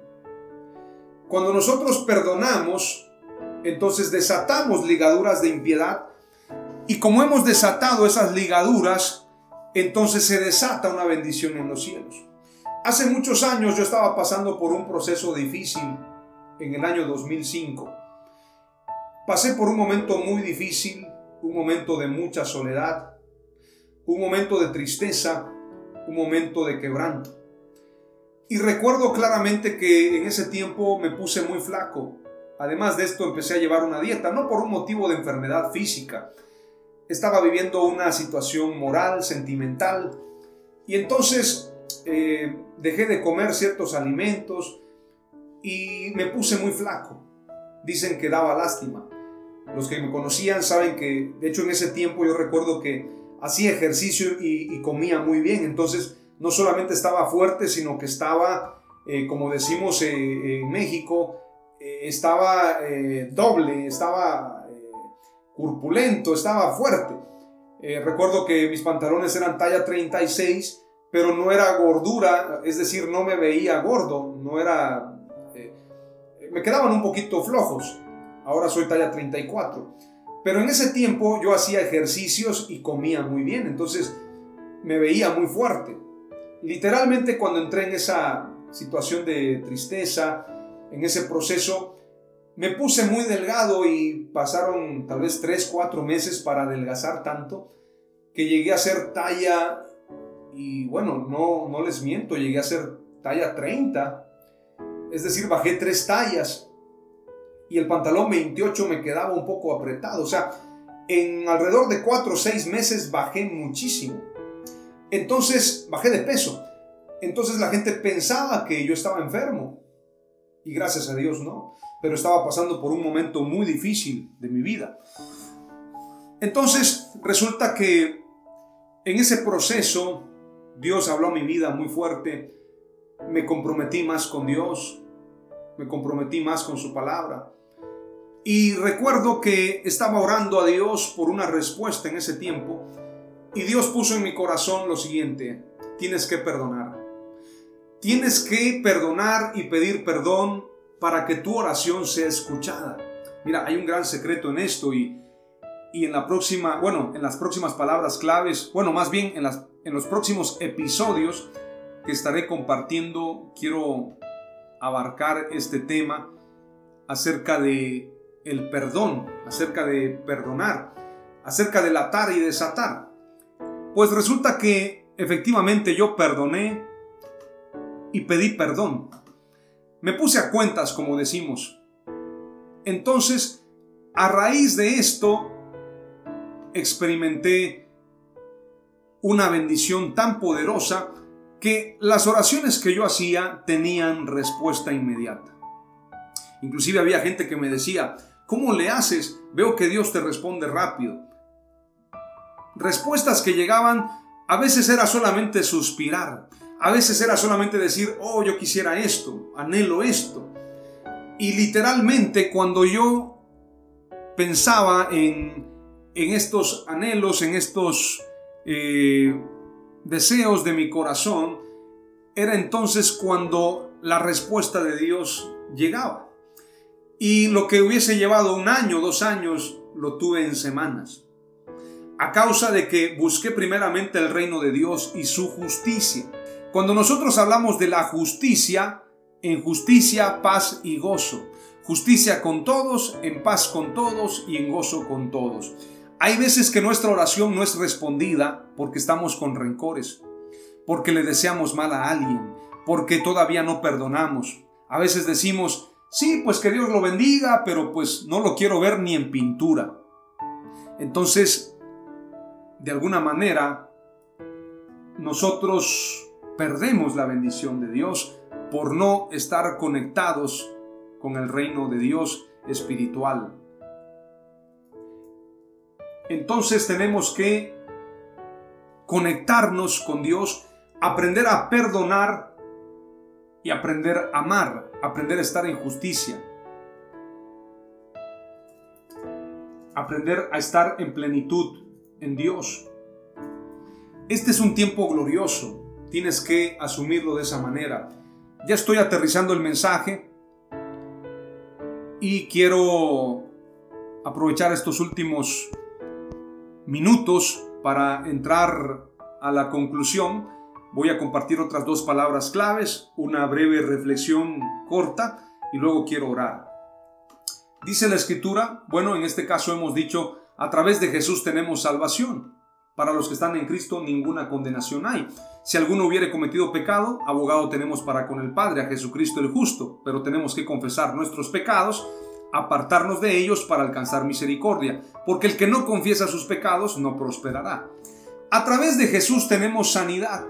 S1: Cuando nosotros perdonamos, entonces desatamos ligaduras de impiedad y como hemos desatado esas ligaduras, entonces se desata una bendición en los cielos. Hace muchos años yo estaba pasando por un proceso difícil en el año 2005. Pasé por un momento muy difícil, un momento de mucha soledad, un momento de tristeza, un momento de quebranto. Y recuerdo claramente que en ese tiempo me puse muy flaco. Además de esto empecé a llevar una dieta, no por un motivo de enfermedad física. Estaba viviendo una situación moral, sentimental. Y entonces eh, dejé de comer ciertos alimentos y me puse muy flaco. Dicen que daba lástima. Los que me conocían saben que, de hecho en ese tiempo yo recuerdo que hacía ejercicio y, y comía muy bien. Entonces no solamente estaba fuerte, sino que estaba, eh, como decimos eh, en México, eh, estaba doble, estaba corpulento, estaba fuerte. recuerdo que mis pantalones eran talla 36, pero no era gordura, es decir, no me veía gordo, no era... me quedaban un poquito flojos. Ahora soy talla 34. Pero en ese tiempo yo hacía ejercicios y comía muy bien, entonces me veía muy fuerte. Literalmente cuando entré en esa situación de tristeza, en ese proceso, me puse muy delgado y pasaron tal vez 3, 4 meses para adelgazar tanto que llegué a ser talla, y bueno, no, no les miento, llegué a ser talla 30, es decir, bajé 3 tallas y el pantalón 28 me quedaba un poco apretado, o sea, en alrededor de 4 o 6 meses bajé muchísimo. Entonces bajé de peso. Entonces la gente pensaba que yo estaba enfermo. Y gracias a Dios no. Pero estaba pasando por un momento muy difícil de mi vida. Entonces resulta que en ese proceso Dios habló a mi vida muy fuerte. Me comprometí más con Dios. Me comprometí más con su palabra. Y recuerdo que estaba orando a Dios por una respuesta en ese tiempo. Y Dios puso en mi corazón lo siguiente. Tienes que perdonar. Tienes que perdonar y pedir perdón para que tu oración sea escuchada. Mira, hay un gran secreto en esto y, y en la próxima, bueno, en las próximas palabras claves, bueno, más bien en, las, en los próximos episodios que estaré compartiendo, quiero abarcar este tema acerca de el perdón, acerca de perdonar, acerca del atar y desatar. Pues resulta que efectivamente yo perdoné y pedí perdón. Me puse a cuentas, como decimos. Entonces, a raíz de esto, experimenté una bendición tan poderosa que las oraciones que yo hacía tenían respuesta inmediata. Inclusive había gente que me decía, ¿cómo le haces? Veo que Dios te responde rápido. Respuestas que llegaban, a veces era solamente suspirar, a veces era solamente decir, oh, yo quisiera esto, anhelo esto. Y literalmente cuando yo pensaba en, en estos anhelos, en estos eh, deseos de mi corazón, era entonces cuando la respuesta de Dios llegaba. Y lo que hubiese llevado un año, dos años, lo tuve en semanas. A causa de que busqué primeramente el reino de Dios y su justicia. Cuando nosotros hablamos de la justicia, en justicia, paz y gozo. Justicia con todos, en paz con todos y en gozo con todos. Hay veces que nuestra oración no es respondida porque estamos con rencores, porque le deseamos mal a alguien, porque todavía no perdonamos. A veces decimos, sí, pues que Dios lo bendiga, pero pues no lo quiero ver ni en pintura. Entonces, de alguna manera, nosotros perdemos la bendición de Dios por no estar conectados con el reino de Dios espiritual. Entonces tenemos que conectarnos con Dios, aprender a perdonar y aprender a amar, aprender a estar en justicia. Aprender a estar en plenitud en Dios. Este es un tiempo glorioso Tienes que asumirlo de esa manera. Ya estoy aterrizando el mensaje y quiero aprovechar estos últimos minutos para entrar a la conclusión. Voy a compartir otras dos palabras claves, una breve reflexión corta y luego quiero orar. Dice la escritura, bueno, en este caso hemos dicho, a través de Jesús tenemos salvación. Para los que están en Cristo ninguna condenación hay. Si alguno hubiere cometido pecado, abogado tenemos para con el Padre, a Jesucristo el justo, pero tenemos que confesar nuestros pecados, apartarnos de ellos para alcanzar misericordia, porque el que no confiesa sus pecados no prosperará. A través de Jesús tenemos sanidad.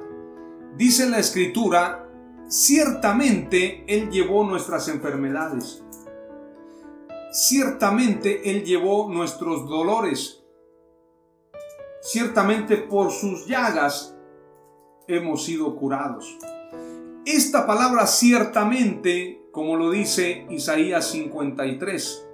S1: Dice la Escritura, ciertamente Él llevó nuestras enfermedades. Ciertamente Él llevó nuestros dolores ciertamente por sus llagas hemos sido curados. Esta palabra ciertamente, como lo dice Isaías 53,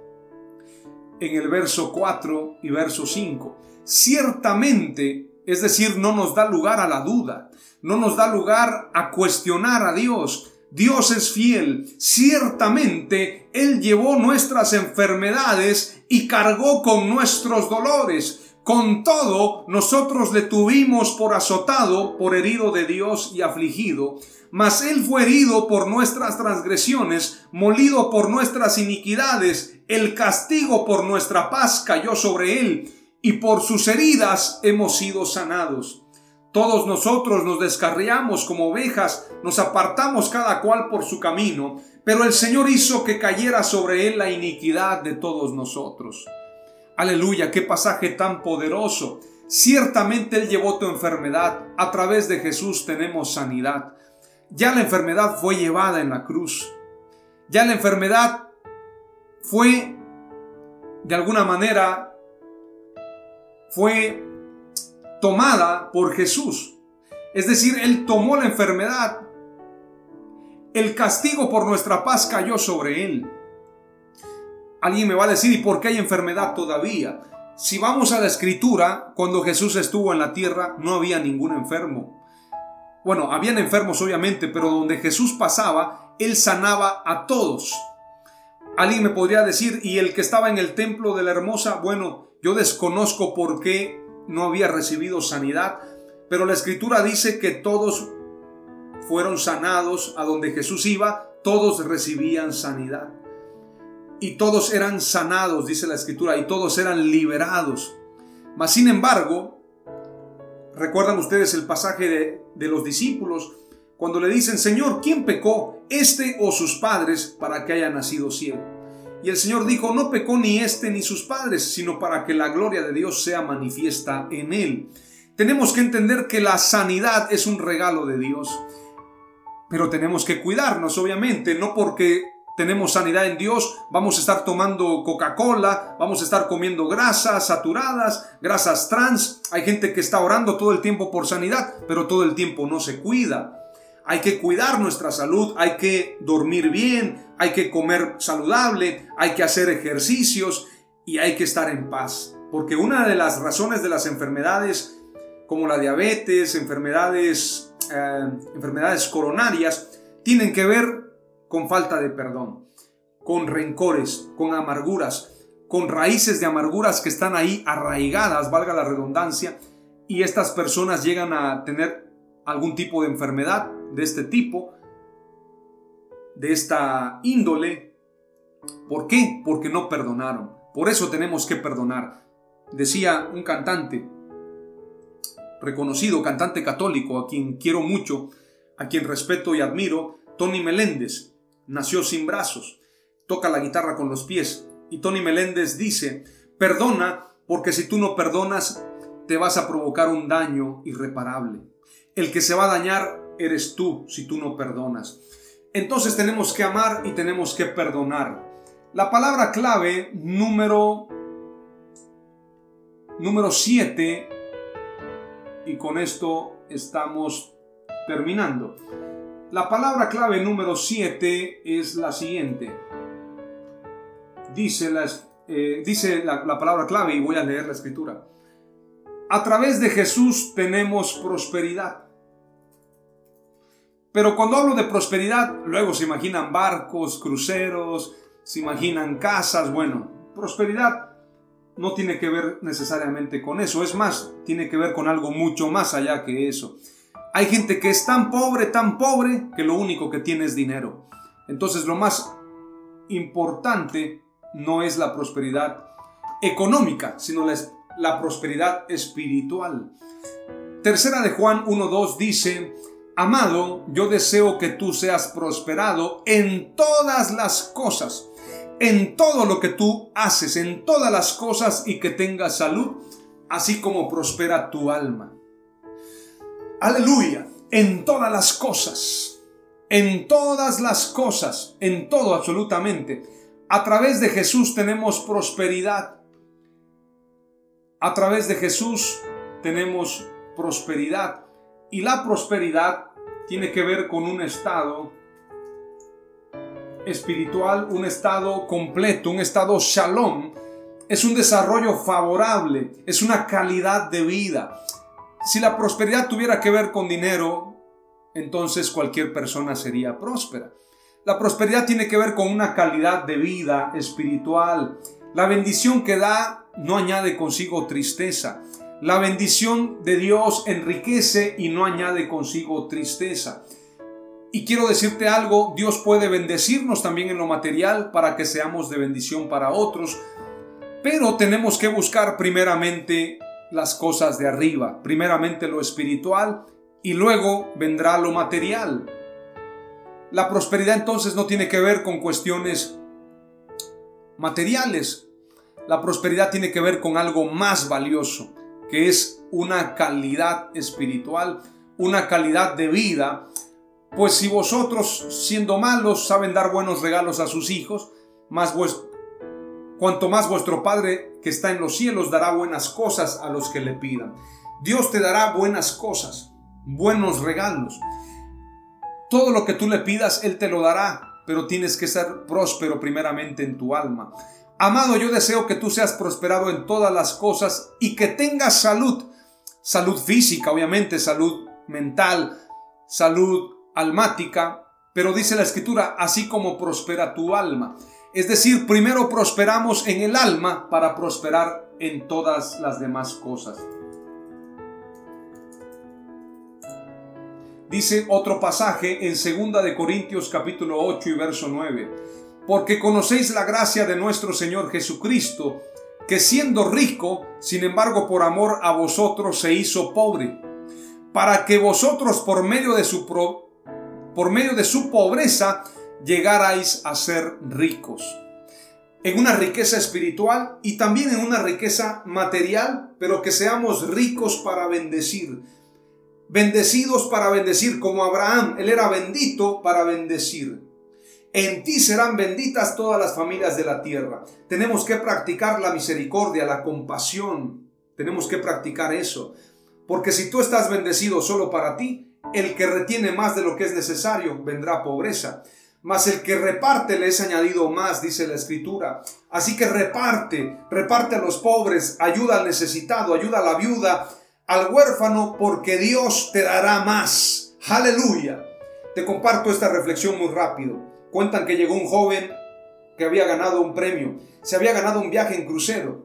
S1: en el verso 4 y verso 5, ciertamente, es decir, no nos da lugar a la duda, no nos da lugar a cuestionar a Dios. Dios es fiel, ciertamente Él llevó nuestras enfermedades y cargó con nuestros dolores. Con todo, nosotros le tuvimos por azotado, por herido de Dios y afligido, mas Él fue herido por nuestras transgresiones, molido por nuestras iniquidades, el castigo por nuestra paz cayó sobre Él, y por sus heridas hemos sido sanados. Todos nosotros nos descarriamos como ovejas, nos apartamos cada cual por su camino, pero el Señor hizo que cayera sobre Él la iniquidad de todos nosotros. Aleluya, qué pasaje tan poderoso. Ciertamente Él llevó tu enfermedad. A través de Jesús tenemos sanidad. Ya la enfermedad fue llevada en la cruz. Ya la enfermedad fue, de alguna manera, fue tomada por Jesús. Es decir, Él tomó la enfermedad. El castigo por nuestra paz cayó sobre Él. Alguien me va a decir, ¿y por qué hay enfermedad todavía? Si vamos a la escritura, cuando Jesús estuvo en la tierra no había ningún enfermo. Bueno, habían enfermos obviamente, pero donde Jesús pasaba, Él sanaba a todos. Alguien me podría decir, ¿y el que estaba en el templo de la hermosa? Bueno, yo desconozco por qué no había recibido sanidad, pero la escritura dice que todos fueron sanados a donde Jesús iba, todos recibían sanidad y todos eran sanados, dice la escritura, y todos eran liberados. Mas sin embargo, recuerdan ustedes el pasaje de, de, los discípulos, cuando le dicen, Señor, ¿quién pecó, este o sus padres, para que haya nacido ciego? Y el Señor dijo, no pecó ni este ni sus padres, sino para que la gloria de Dios sea manifiesta en él. Tenemos que entender que la sanidad es un regalo de Dios. Pero tenemos que cuidarnos, obviamente, no porque tenemos sanidad en Dios, vamos a estar tomando Coca-Cola, vamos a estar comiendo grasas saturadas, grasas trans. Hay gente que está orando todo el tiempo por sanidad, pero todo el tiempo no se cuida. Hay que cuidar nuestra salud, hay que dormir bien, hay que comer saludable, hay que hacer ejercicios y hay que estar en paz. Porque una de las razones de las enfermedades como la diabetes, enfermedades, eh, enfermedades coronarias, tienen que ver con falta de perdón, con rencores, con amarguras, con raíces de amarguras que están ahí arraigadas, valga la redundancia, y estas personas llegan a tener algún tipo de enfermedad de este tipo, de esta índole. ¿Por qué? Porque no perdonaron. Por eso tenemos que perdonar. Decía un cantante, reconocido cantante católico, a quien quiero mucho, a quien respeto y admiro, Tony Meléndez nació sin brazos, toca la guitarra con los pies. Y Tony Meléndez dice, perdona porque si tú no perdonas, te vas a provocar un daño irreparable. El que se va a dañar eres tú si tú no perdonas. Entonces tenemos que amar y tenemos que perdonar. La palabra clave número número 7 y con esto estamos terminando. La palabra clave número 7 es la siguiente. Dice, eh, dice la, la palabra clave y voy a leer la escritura. A través de Jesús tenemos prosperidad. Pero cuando hablo de prosperidad, luego se imaginan barcos, cruceros, se imaginan casas. Bueno, prosperidad no tiene que ver necesariamente con eso. Es más, tiene que ver con algo mucho más allá que eso. Hay gente que es tan pobre, tan pobre, que lo único que tiene es dinero. Entonces lo más importante no es la prosperidad económica, sino la, la prosperidad espiritual. Tercera de Juan 1.2 dice, Amado, yo deseo que tú seas prosperado en todas las cosas, en todo lo que tú haces, en todas las cosas y que tengas salud, así como prospera tu alma. Aleluya. En todas las cosas. En todas las cosas. En todo absolutamente. A través de Jesús tenemos prosperidad. A través de Jesús tenemos prosperidad. Y la prosperidad tiene que ver con un estado espiritual, un estado completo, un estado shalom. Es un desarrollo favorable, es una calidad de vida. Si la prosperidad tuviera que ver con dinero, entonces cualquier persona sería próspera. La prosperidad tiene que ver con una calidad de vida espiritual. La bendición que da no añade consigo tristeza. La bendición de Dios enriquece y no añade consigo tristeza. Y quiero decirte algo, Dios puede bendecirnos también en lo material para que seamos de bendición para otros, pero tenemos que buscar primeramente las cosas de arriba, primeramente lo espiritual y luego vendrá lo material. La prosperidad entonces no tiene que ver con cuestiones materiales. La prosperidad tiene que ver con algo más valioso, que es una calidad espiritual, una calidad de vida, Pues si vosotros, siendo malos, saben dar buenos regalos a sus hijos, más cuanto más vuestro Padre que está en los cielos dará buenas cosas a los que le pidan. Dios te dará buenas cosas, buenos regalos. Todo lo que tú le pidas, Él te lo dará, pero tienes que ser próspero primeramente en tu alma. Amado, yo deseo que tú seas prosperado en todas las cosas y que tengas salud. Salud física, obviamente, salud mental, salud almática, pero dice la escritura, así como prospera tu alma. Es decir, primero prosperamos en el alma para prosperar en todas las demás cosas. Dice otro pasaje en 2 de Corintios capítulo 8 y verso 9, porque conocéis la gracia de nuestro Señor Jesucristo, que siendo rico, sin embargo por amor a vosotros se hizo pobre, para que vosotros por medio de su por medio de su pobreza llegarais a ser ricos. En una riqueza espiritual y también en una riqueza material, pero que seamos ricos para bendecir. Bendecidos para bendecir, como Abraham, él era bendito para bendecir. En ti serán benditas todas las familias de la tierra. Tenemos que practicar la misericordia, la compasión. Tenemos que practicar eso. Porque si tú estás bendecido solo para ti, el que retiene más de lo que es necesario vendrá pobreza mas el que reparte le es añadido más, dice la escritura. Así que reparte, reparte a los pobres, ayuda al necesitado, ayuda a la viuda, al huérfano, porque Dios te dará más. Aleluya. Te comparto esta reflexión muy rápido. Cuentan que llegó un joven que había ganado un premio, se había ganado un viaje en crucero.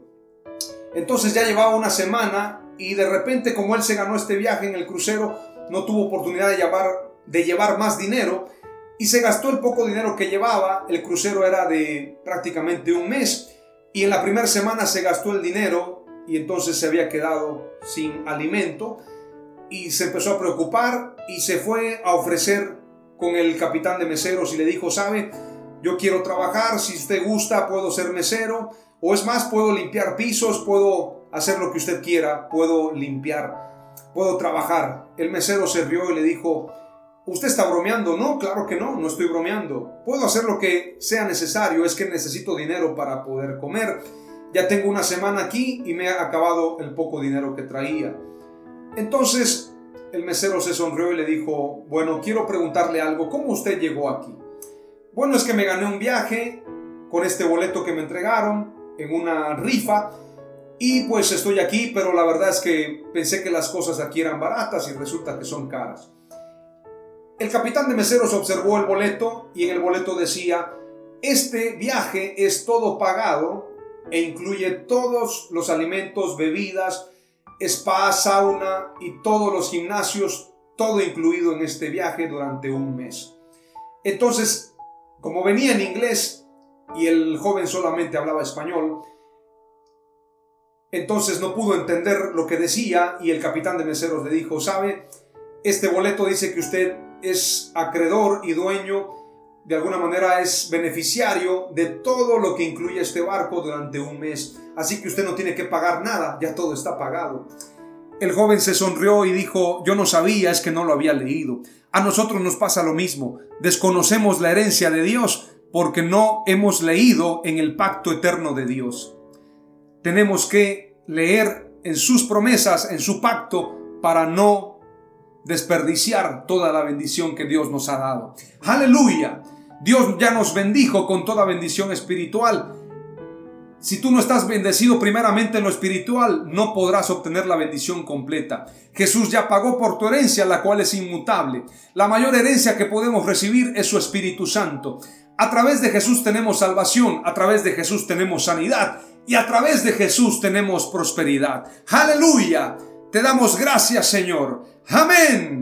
S1: Entonces ya llevaba una semana y de repente como él se ganó este viaje en el crucero, no tuvo oportunidad de llevar, de llevar más dinero y se gastó el poco dinero que llevaba. El crucero era de prácticamente un mes y en la primera semana se gastó el dinero y entonces se había quedado sin alimento y se empezó a preocupar y se fue a ofrecer con el capitán de meseros y le dijo, sabe, yo quiero trabajar, si usted gusta puedo ser mesero o es más, puedo limpiar pisos, puedo hacer lo que usted quiera, puedo limpiar, puedo trabajar. El mesero se rió y le dijo, ¿Usted está bromeando? No, claro que no, no estoy bromeando. Puedo hacer lo que sea necesario, es que necesito dinero para poder comer. Ya tengo una semana aquí y me ha acabado el poco dinero que traía. Entonces el mesero se sonrió y le dijo, bueno, quiero preguntarle algo, ¿cómo usted llegó aquí? Bueno, es que me gané un viaje con este boleto que me entregaron en una rifa y pues estoy aquí, pero la verdad es que pensé que las cosas aquí eran baratas y resulta que son caras. El capitán de meseros observó el boleto y en el boleto decía, este viaje es todo pagado e incluye todos los alimentos, bebidas, spa, sauna y todos los gimnasios, todo incluido en este viaje durante un mes. Entonces, como venía en inglés y el joven solamente hablaba español, entonces no pudo entender lo que decía y el capitán de meseros le dijo, ¿sabe? Este boleto dice que usted es acreedor y dueño, de alguna manera es beneficiario de todo lo que incluye este barco durante un mes. Así que usted no tiene que pagar nada, ya todo está pagado. El joven se sonrió y dijo, yo no sabía, es que no lo había leído. A nosotros nos pasa lo mismo, desconocemos la herencia de Dios porque no hemos leído en el pacto eterno de Dios. Tenemos que leer en sus promesas, en su pacto, para no desperdiciar toda la bendición que Dios nos ha dado. Aleluya. Dios ya nos bendijo con toda bendición espiritual. Si tú no estás bendecido primeramente en lo espiritual, no podrás obtener la bendición completa. Jesús ya pagó por tu herencia, la cual es inmutable. La mayor herencia que podemos recibir es su Espíritu Santo. A través de Jesús tenemos salvación, a través de Jesús tenemos sanidad y a través de Jesús tenemos prosperidad. Aleluya. Te damos gracias, Señor. Amén.